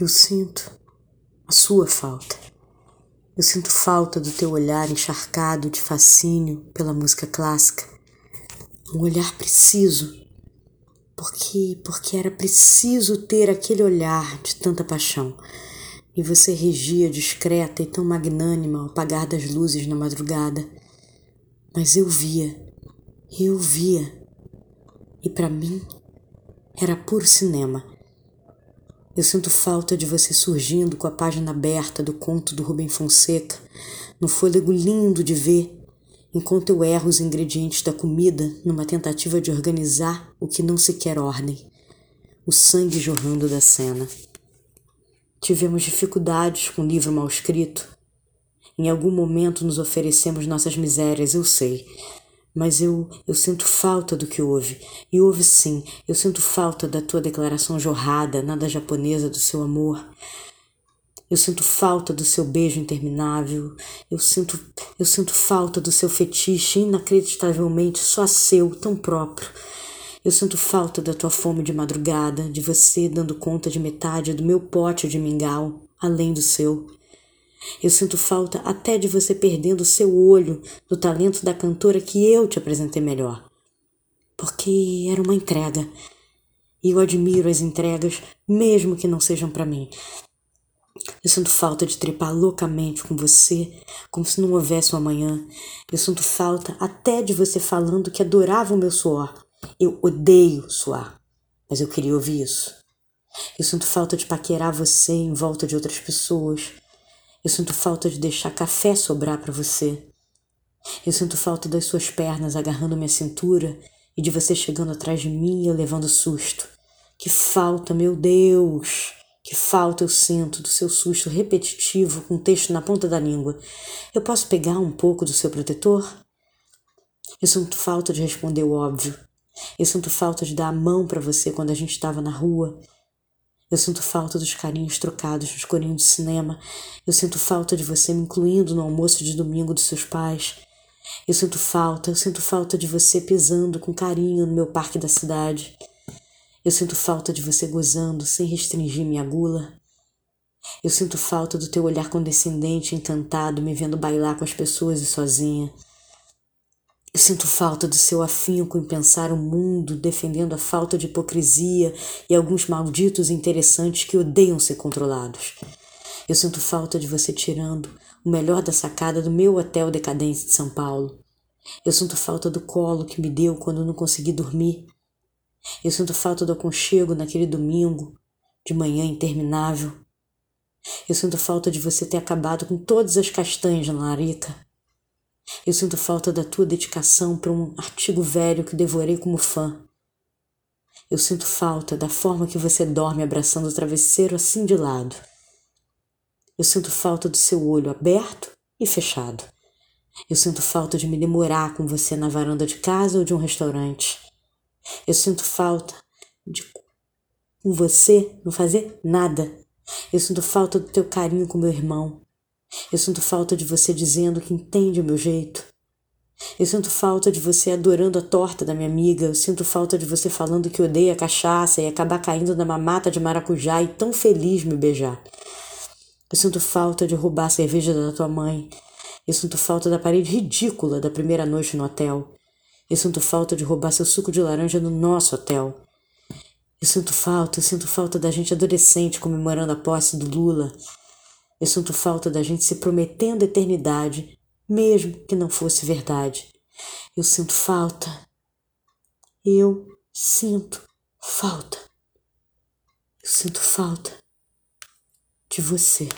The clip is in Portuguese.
Eu sinto a sua falta. Eu sinto falta do teu olhar encharcado de fascínio pela música clássica. Um olhar preciso, porque porque era preciso ter aquele olhar de tanta paixão. E você regia discreta e tão magnânima ao apagar das luzes na madrugada. Mas eu via, eu via. E para mim era puro cinema eu sinto falta de você surgindo com a página aberta do conto do Rubem Fonseca, no fôlego lindo de ver, enquanto eu erro os ingredientes da comida numa tentativa de organizar o que não se quer ordem, o sangue jorrando da cena. Tivemos dificuldades com o livro mal escrito. Em algum momento nos oferecemos nossas misérias, eu sei, mas eu, eu sinto falta do que houve. E houve sim, eu sinto falta da tua declaração jorrada, nada japonesa do seu amor. Eu sinto falta do seu beijo interminável. Eu sinto, eu sinto falta do seu fetiche inacreditavelmente só seu, tão próprio. Eu sinto falta da tua fome de madrugada, de você dando conta de metade do meu pote de mingau, além do seu. Eu sinto falta até de você perdendo o seu olho do talento da cantora que eu te apresentei melhor. Porque era uma entrega. E eu admiro as entregas, mesmo que não sejam para mim. Eu sinto falta de trepar loucamente com você, como se não houvesse um amanhã. Eu sinto falta até de você falando que adorava o meu suor. Eu odeio suar, mas eu queria ouvir isso. Eu sinto falta de paquerar você em volta de outras pessoas, eu sinto falta de deixar café sobrar para você. Eu sinto falta das suas pernas agarrando minha cintura e de você chegando atrás de mim e levando susto. Que falta, meu Deus! Que falta eu sinto do seu susto repetitivo com o texto na ponta da língua. Eu posso pegar um pouco do seu protetor? Eu sinto falta de responder o óbvio. Eu sinto falta de dar a mão para você quando a gente estava na rua eu sinto falta dos carinhos trocados nos corinhos de cinema. Eu sinto falta de você me incluindo no almoço de domingo dos seus pais. Eu sinto falta, eu sinto falta de você pisando com carinho no meu parque da cidade. Eu sinto falta de você gozando sem restringir minha gula. Eu sinto falta do teu olhar condescendente, encantado, me vendo bailar com as pessoas e sozinha. Eu sinto falta do seu afinco em pensar o mundo, defendendo a falta de hipocrisia e alguns malditos interessantes que odeiam ser controlados. Eu sinto falta de você tirando o melhor da sacada do meu hotel decadente de São Paulo. Eu sinto falta do colo que me deu quando não consegui dormir. Eu sinto falta do aconchego naquele domingo, de manhã interminável. Eu sinto falta de você ter acabado com todas as castanhas na larica. Eu sinto falta da tua dedicação para um artigo velho que devorei como fã. Eu sinto falta da forma que você dorme abraçando o travesseiro assim de lado. Eu sinto falta do seu olho aberto e fechado. Eu sinto falta de me demorar com você na varanda de casa ou de um restaurante. Eu sinto falta de com você não fazer nada. Eu sinto falta do teu carinho com meu irmão. Eu sinto falta de você dizendo que entende o meu jeito. Eu sinto falta de você adorando a torta da minha amiga. Eu sinto falta de você falando que odeia cachaça e acabar caindo na mamata de maracujá e tão feliz me beijar. Eu sinto falta de roubar a cerveja da tua mãe. Eu sinto falta da parede ridícula da primeira noite no hotel. Eu sinto falta de roubar seu suco de laranja no nosso hotel. Eu sinto falta, eu sinto falta da gente adolescente comemorando a posse do Lula. Eu sinto falta da gente se prometendo eternidade, mesmo que não fosse verdade. Eu sinto falta. Eu sinto falta. Eu sinto falta de você.